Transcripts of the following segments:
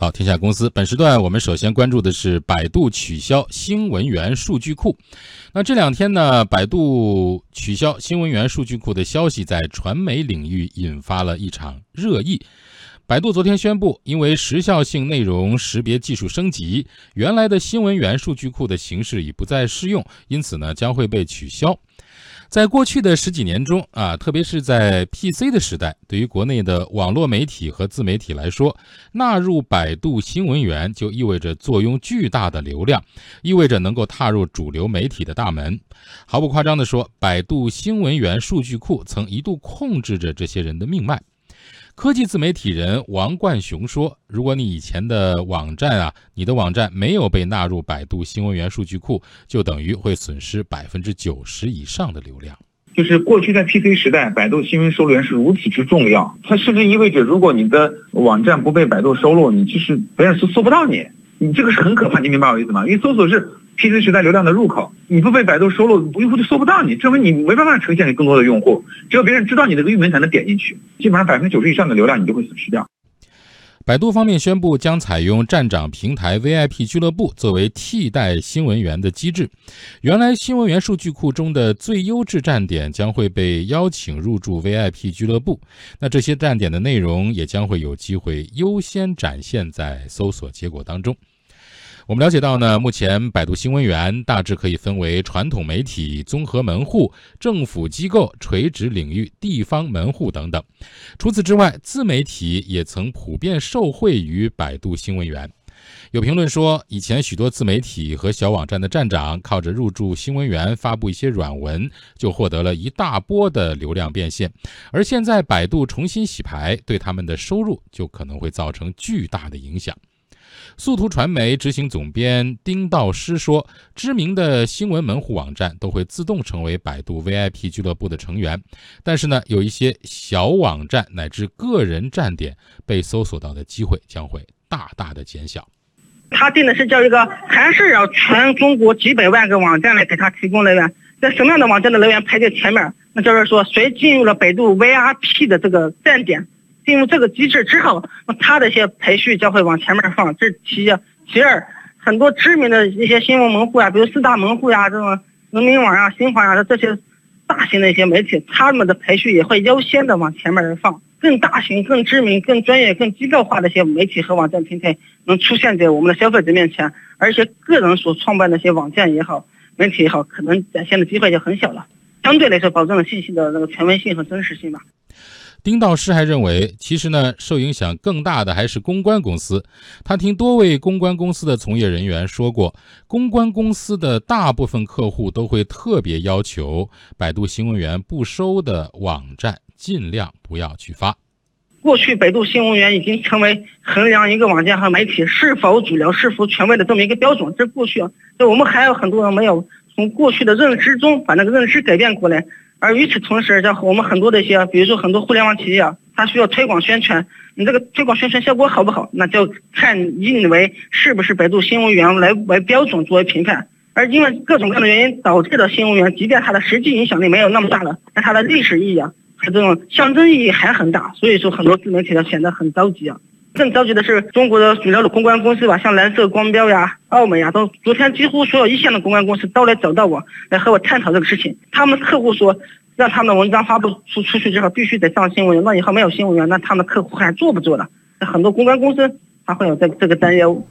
好，天下公司本时段我们首先关注的是百度取消新闻源数据库。那这两天呢，百度取消新闻源数据库的消息在传媒领域引发了一场热议。百度昨天宣布，因为时效性内容识别技术升级，原来的新闻源数据库的形式已不再适用，因此呢将会被取消。在过去的十几年中啊，特别是在 PC 的时代，对于国内的网络媒体和自媒体来说，纳入百度新闻源就意味着坐拥巨大的流量，意味着能够踏入主流媒体的大门。毫不夸张地说，百度新闻源数据库曾一度控制着这些人的命脉。科技自媒体人王冠雄说：“如果你以前的网站啊，你的网站没有被纳入百度新闻源数据库，就等于会损失百分之九十以上的流量。就是过去在 PC 时代，百度新闻收录源是如此之重要，它甚至意味着，如果你的网站不被百度收录，你就是别人搜搜不到你，你这个是很可怕。你明白我意思吗？因为搜索是。” PC 时代流量的入口，你不被百度收录，用户就搜不到你，证明你没办法呈现给更多的用户。只有别人知道你这个域名才能点进去，基本上百分之九十以上的流量你就会损失掉。百度方面宣布将采用站长平台 VIP 俱乐部作为替代新闻源的机制，原来新闻源数据库中的最优质站点将会被邀请入驻 VIP 俱乐部，那这些站点的内容也将会有机会优先展现在搜索结果当中。我们了解到呢，目前百度新闻源大致可以分为传统媒体、综合门户、政府机构、垂直领域、地方门户等等。除此之外，自媒体也曾普遍受惠于百度新闻源。有评论说，以前许多自媒体和小网站的站长靠着入驻新闻源发布一些软文，就获得了一大波的流量变现，而现在百度重新洗牌，对他们的收入就可能会造成巨大的影响。速图传媒执行总编丁道师说：“知名的新闻门户网站都会自动成为百度 VIP 俱乐部的成员，但是呢，有一些小网站乃至个人站点被搜索到的机会将会大大的减小。他定的是叫一个，还是要全中国几百万个网站来给他提供来源，在什么样的网站的来源排在前面？那就是说，谁进入了百度 VIP 的这个站点？”进入这个机制之后，那他的一些排序将会往前面放，这是其一。其二，很多知名的一些新闻门户呀，比如四大门户呀，这种人民网啊、新华呀的这些大型的一些媒体，他们的排序也会优先的往前面放。更大型、更知名、更专业、更机构化的一些媒体和网站平台能出现在我们的消费者面前，而且个人所创办的一些网站也好、媒体也好，可能展现的机会就很小了。相对来说，保证了信息的那个权威性和真实性吧。丁道师还认为，其实呢，受影响更大的还是公关公司。他听多位公关公司的从业人员说过，公关公司的大部分客户都会特别要求百度新闻源不收的网站尽量不要去发。过去，百度新闻源已经成为衡量一个网站和媒体是否主流、是否权威的这么一个标准。这过去，就我们还有很多人没有从过去的认知中把那个认知改变过来。而与此同时，像我们很多的一些，比如说很多互联网企业啊，它需要推广宣传，你这个推广宣传效果好不好，那就看以你为是不是百度新闻源来为标准作为评判。而因为各种各样的原因导致的新闻源，即便它的实际影响力没有那么大了，但它的历史意义啊和这种象征意义还很大，所以说很多自媒体呢显得很着急啊。更着急的是中国的主要的公关公司吧，像蓝色光标呀、澳门呀，都昨天几乎所有一线的公关公司都来找到我，来和我探讨这个事情。他们客户说，让他们的文章发布出出去之后，必须得上新闻，那以后没有新闻源，那他们客户还做不做了？很多公关公司他会有这这个担忧。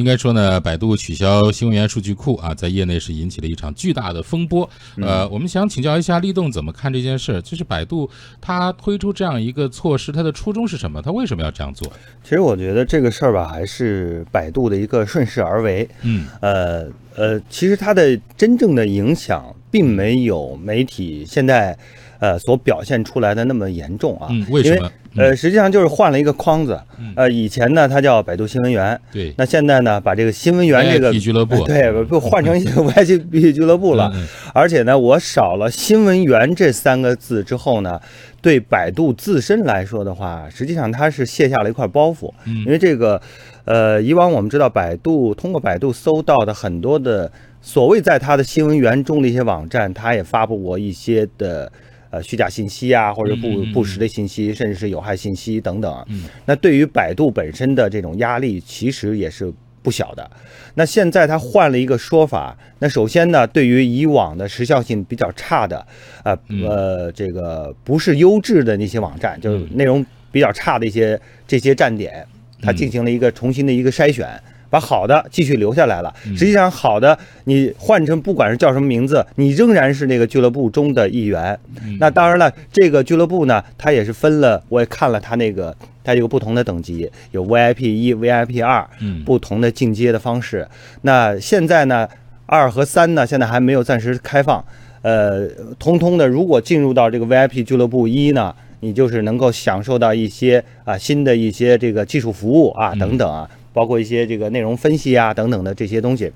应该说呢，百度取消新闻源数据库啊，在业内是引起了一场巨大的风波。呃，我们想请教一下立栋怎么看这件事？就是百度它推出这样一个措施，它的初衷是什么？它为什么要这样做？其实我觉得这个事儿吧，还是百度的一个顺势而为。嗯，呃呃，其实它的真正的影响并没有媒体现在呃所表现出来的那么严重啊。嗯，为什么？呃，实际上就是换了一个框子。呃，以前呢，它叫百度新闻源。对。那现在呢，把这个新闻源这个俱乐部，对，不换成 VIP 俱乐部了。而且呢，我少了新闻源这三个字之后呢，对百度自身来说的话，实际上它是卸下了一块包袱。因为这个，呃，以往我们知道，百度通过百度搜到的很多的所谓在他的新闻源中的一些网站，他也发布过一些的。呃虚假信息啊，或者不不实的信息，甚至是有害信息等等。那对于百度本身的这种压力，其实也是不小的。那现在他换了一个说法，那首先呢，对于以往的时效性比较差的，呃呃，这个不是优质的那些网站，就是内容比较差的一些这些站点，他进行了一个重新的一个筛选。把好的继续留下来了。实际上，好的你换成不管是叫什么名字，你仍然是那个俱乐部中的一员。那当然了，这个俱乐部呢，它也是分了，我也看了它那个，它有不同的等级，有 VIP 一、VIP 二，不同的进阶的方式。那现在呢，二和三呢，现在还没有暂时开放。呃，通通的，如果进入到这个 VIP 俱乐部一呢，你就是能够享受到一些啊新的一些这个技术服务啊等等啊。包括一些这个内容分析啊等等的这些东西，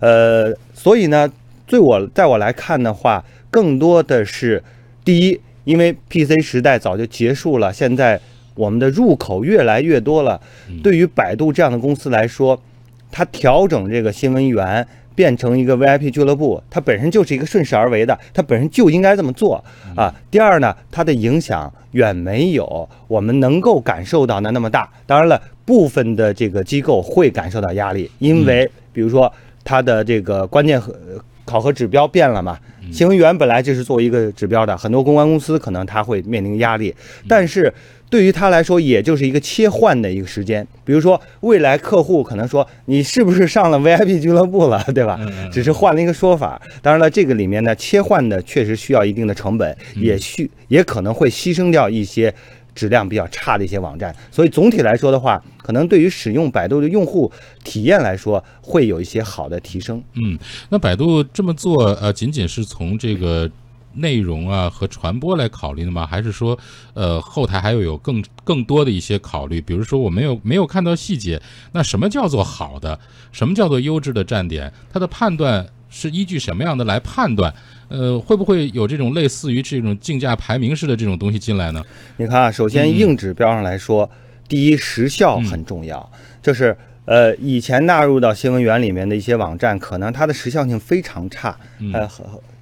呃，所以呢，对我在我来看的话，更多的是第一，因为 PC 时代早就结束了，现在我们的入口越来越多了。对于百度这样的公司来说，它调整这个新闻源变成一个 VIP 俱乐部，它本身就是一个顺势而为的，它本身就应该这么做啊。第二呢，它的影响远没有我们能够感受到的那么大。当然了。部分的这个机构会感受到压力，因为比如说它的这个关键和考核指标变了嘛，新闻源本来就是作为一个指标的，很多公关公司可能它会面临压力，但是对于他来说，也就是一个切换的一个时间。比如说未来客户可能说你是不是上了 VIP 俱乐部了，对吧？只是换了一个说法。当然了，这个里面呢，切换的确实需要一定的成本，也需也可能会牺牲掉一些。质量比较差的一些网站，所以总体来说的话，可能对于使用百度的用户体验来说，会有一些好的提升。嗯，那百度这么做，呃，仅仅是从这个内容啊和传播来考虑的吗？还是说，呃，后台还有有更更多的一些考虑？比如说，我没有没有看到细节，那什么叫做好的？什么叫做优质的站点？它的判断是依据什么样的来判断？呃，会不会有这种类似于这种竞价排名式的这种东西进来呢？你看啊，首先硬指标上来说，第一时效很重要，就是呃，以前纳入到新闻源里面的一些网站，可能它的时效性非常差，呃，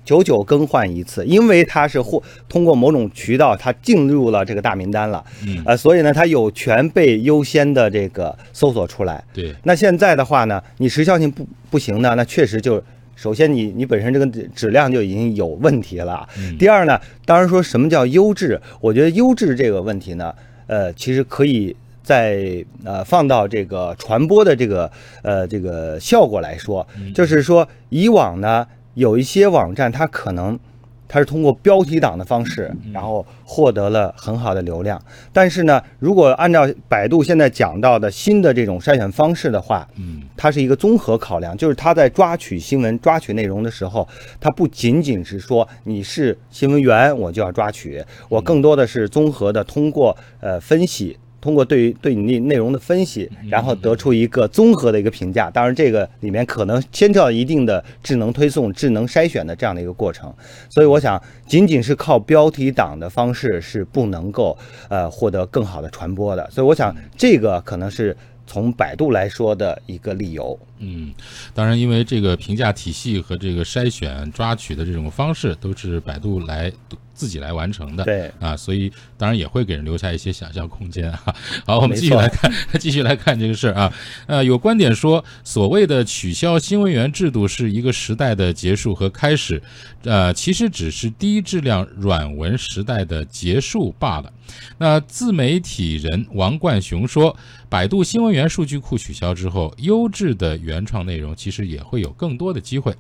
久久更换一次，因为它是或通过某种渠道它进入了这个大名单了，呃，所以呢，它有权被优先的这个搜索出来。对，那现在的话呢，你时效性不不行呢，那确实就。首先，你你本身这个质量就已经有问题了。第二呢，当然说什么叫优质，我觉得优质这个问题呢，呃，其实可以在呃放到这个传播的这个呃这个效果来说，就是说以往呢有一些网站它可能。它是通过标题党的方式，然后获得了很好的流量。但是呢，如果按照百度现在讲到的新的这种筛选方式的话，嗯，它是一个综合考量，就是它在抓取新闻、抓取内容的时候，它不仅仅是说你是新闻源我就要抓取，我更多的是综合的通过呃分析。通过对于对你内内容的分析，然后得出一个综合的一个评价。当然，这个里面可能牵扯到一定的智能推送、智能筛选的这样的一个过程。所以，我想仅仅是靠标题党的方式是不能够呃获得更好的传播的。所以，我想这个可能是从百度来说的一个理由。嗯，当然，因为这个评价体系和这个筛选抓取的这种方式都是百度来。自己来完成的，对啊，所以当然也会给人留下一些想象空间哈。好，我们继续来看，继续来看这个事儿啊。呃，有观点说，所谓的取消新闻源制度是一个时代的结束和开始，呃，其实只是低质量软文时代的结束罢了。那自媒体人王冠雄说，百度新闻源数据库取消之后，优质的原原创内容其实也会有更多的机会。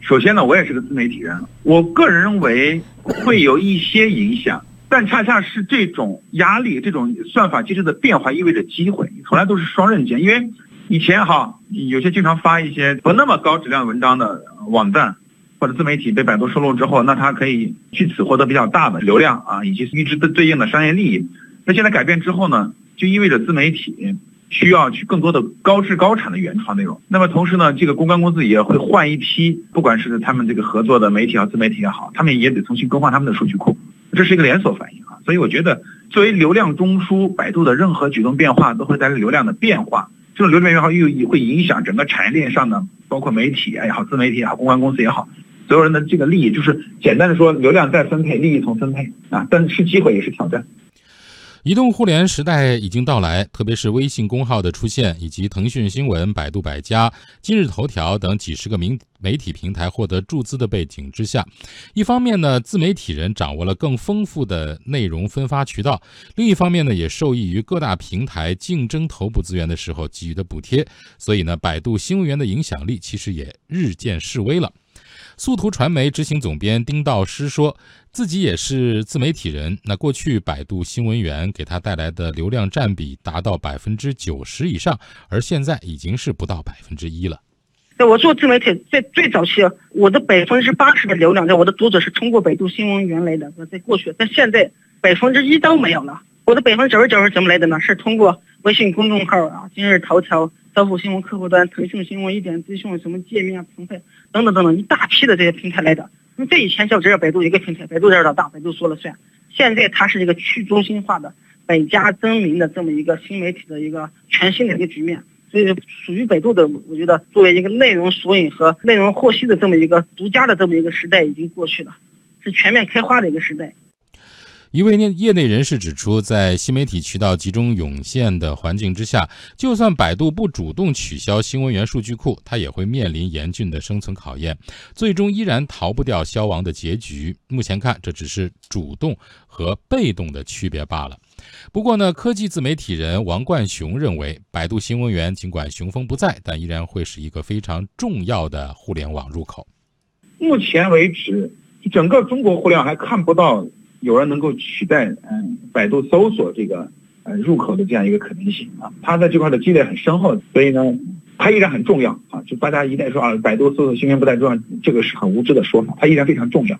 首先呢，我也是个自媒体人，我个人认为会有一些影响，但恰恰是这种压力、这种算法机制的变化意味着机会，从来都是双刃剑。因为以前哈，有些经常发一些不那么高质量文章的网站或者自媒体被百度收录之后，那它可以据此获得比较大的流量啊，以及预知的对应的商业利益。那现在改变之后呢，就意味着自媒体。需要去更多的高质高产的原创内容。那么同时呢，这个公关公司也会换一批，不管是他们这个合作的媒体啊、自媒体也好，他们也得重新更换他们的数据库。这是一个连锁反应啊。所以我觉得，作为流量中枢，百度的任何举动变化都会带来流量的变化。这种流量变化又会影响整个产业链上的，包括媒体也好、自媒体也好、公关公司也好，所有人的这个利益，就是简单的说，流量再分配，利益重分配啊，但是机会也是挑战。移动互联时代已经到来，特别是微信公号的出现，以及腾讯新闻、百度百家、今日头条等几十个名媒体平台获得注资的背景之下，一方面呢，自媒体人掌握了更丰富的内容分发渠道；另一方面呢，也受益于各大平台竞争头部资源的时候给予的补贴，所以呢，百度新闻源的影响力其实也日渐式微了。速图传媒执行总编丁道师说自己也是自媒体人。那过去百度新闻源给他带来的流量占比达到百分之九十以上，而现在已经是不到百分之一了。在我做自媒体在最早期，我的百分之八十的流量，在我的读者是通过百度新闻源来的。我在过去，但现在百分之一都没有了。我的百分之九十九是怎么来的呢？是通过微信公众号啊，今日头条。搜狐新闻客户端、腾讯新闻一点资讯什么界面平台等等等等一大批的这些平台来的。那这以前就只有百度一个平台，百度这儿老大，百度说了算。现在它是一个去中心化的、百家争鸣的这么一个新媒体的一个全新的一个局面。所以属于百度的，我觉得作为一个内容索引和内容获悉的这么一个独家的这么一个时代已经过去了，是全面开花的一个时代。一位业业内人士指出，在新媒体渠道集中涌现的环境之下，就算百度不主动取消新闻源数据库，它也会面临严峻的生存考验，最终依然逃不掉消亡的结局。目前看，这只是主动和被动的区别罢了。不过呢，科技自媒体人王冠雄认为，百度新闻源尽管雄风不再，但依然会是一个非常重要的互联网入口。目前为止，整个中国互联网还看不到。有人能够取代嗯百度搜索这个呃入口的这样一个可能性啊，它在这块的积累很深厚，所以呢，它依然很重要啊。就大家一旦说啊，百度搜索新鲜不太重要，这个是很无知的说法，它依然非常重要。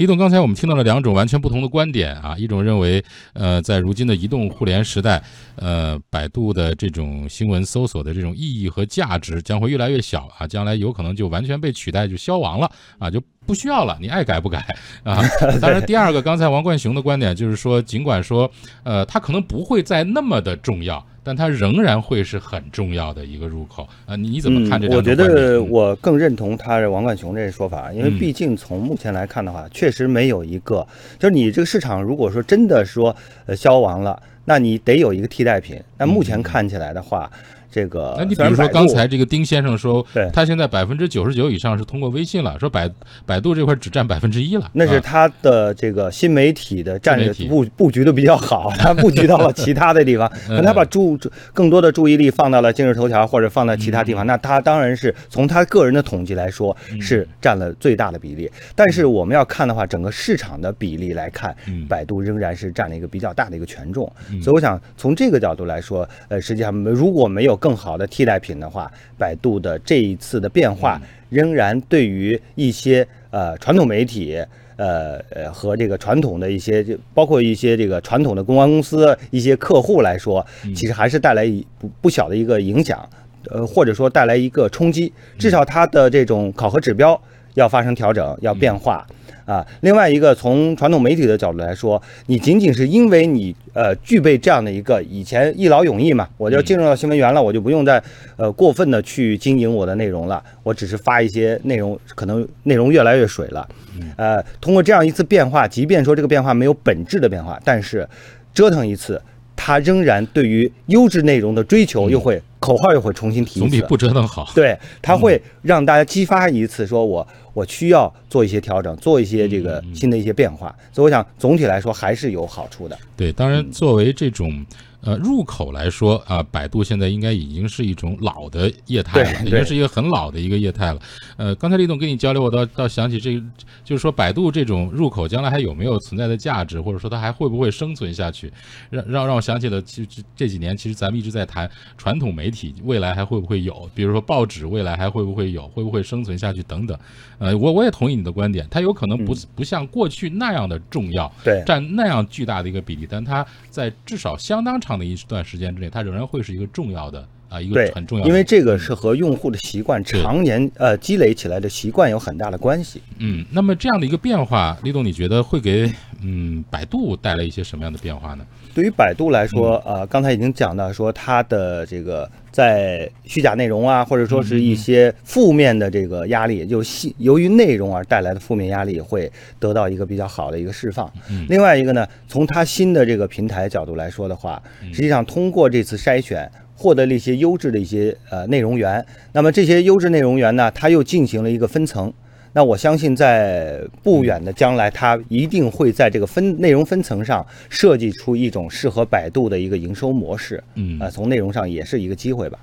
李总，刚才我们听到了两种完全不同的观点啊，一种认为，呃，在如今的移动互联时代，呃，百度的这种新闻搜索的这种意义和价值将会越来越小啊，将来有可能就完全被取代，就消亡了啊，就不需要了，你爱改不改啊？当然，第二个，刚才王冠雄的观点就是说，尽管说，呃，它可能不会再那么的重要。但它仍然会是很重要的一个入口啊！你你怎么看这？我觉得我更认同他王冠雄这个说法，因为毕竟从目前来看的话，确实没有一个，就是你这个市场如果说真的说呃消亡了，那你得有一个替代品。那目前看起来的话。这个，那你比如说刚才这个丁先生说，他现在百分之九十九以上是通过微信了，说百百度这块只占百分之一了，那是他的这个新媒体的战略布布局的比较好，他布局到了其他的地方，可能他把注更多的注意力放到了今日头条或者放在其他地方，那他当然是从他个人的统计来说是占了最大的比例，但是我们要看的话，整个市场的比例来看，百度仍然是占了一个比较大的一个权重，所以我想从这个角度来说，呃，实际上如果没有更好的替代品的话，百度的这一次的变化，仍然对于一些呃传统媒体，呃呃和这个传统的一些，就包括一些这个传统的公关公司一些客户来说，其实还是带来不不小的一个影响，呃或者说带来一个冲击，至少它的这种考核指标要发生调整，要变化。啊，另外一个从传统媒体的角度来说，你仅仅是因为你呃具备这样的一个以前一劳永逸嘛，我就进入到新闻源了，我就不用再呃过分的去经营我的内容了，我只是发一些内容，可能内容越来越水了，呃，通过这样一次变化，即便说这个变化没有本质的变化，但是折腾一次，它仍然对于优质内容的追求又会口号又会重新提一次，总比不折腾好。对，他会让大家激发一次，说我。我需要做一些调整，做一些这个新的一些变化，所以我想总体来说还是有好处的。对，当然作为这种。呃，入口来说啊，百度现在应该已经是一种老的业态了，已经是一个很老的一个业态了。呃，刚才李总跟你交流，我倒倒想起这个，就是说百度这种入口将来还有没有存在的价值，或者说它还会不会生存下去？让让让我想起了，其实这几年其实咱们一直在谈传统媒体未来还会不会有，比如说报纸未来还会不会有，会不会生存下去等等。呃，我我也同意你的观点，它有可能不不像过去那样的重要，对，占那样巨大的一个比例，但它在至少相当长。长的一段时间之内，它仍然会是一个重要的啊，一个很重要，因为这个是和用户的习惯常年呃积累起来的习惯有很大的关系。嗯，那么这样的一个变化，李总，你觉得会给嗯，百度带来一些什么样的变化呢？对于百度来说，呃，刚才已经讲到说它的这个在虚假内容啊，或者说是一些负面的这个压力，就由于内容而带来的负面压力会得到一个比较好的一个释放。另外一个呢，从它新的这个平台角度来说的话，实际上通过这次筛选。获得了一些优质的一些呃内容源，那么这些优质内容源呢，它又进行了一个分层。那我相信在不远的将来，它一定会在这个分内容分层上设计出一种适合百度的一个营收模式。嗯，啊，从内容上也是一个机会吧。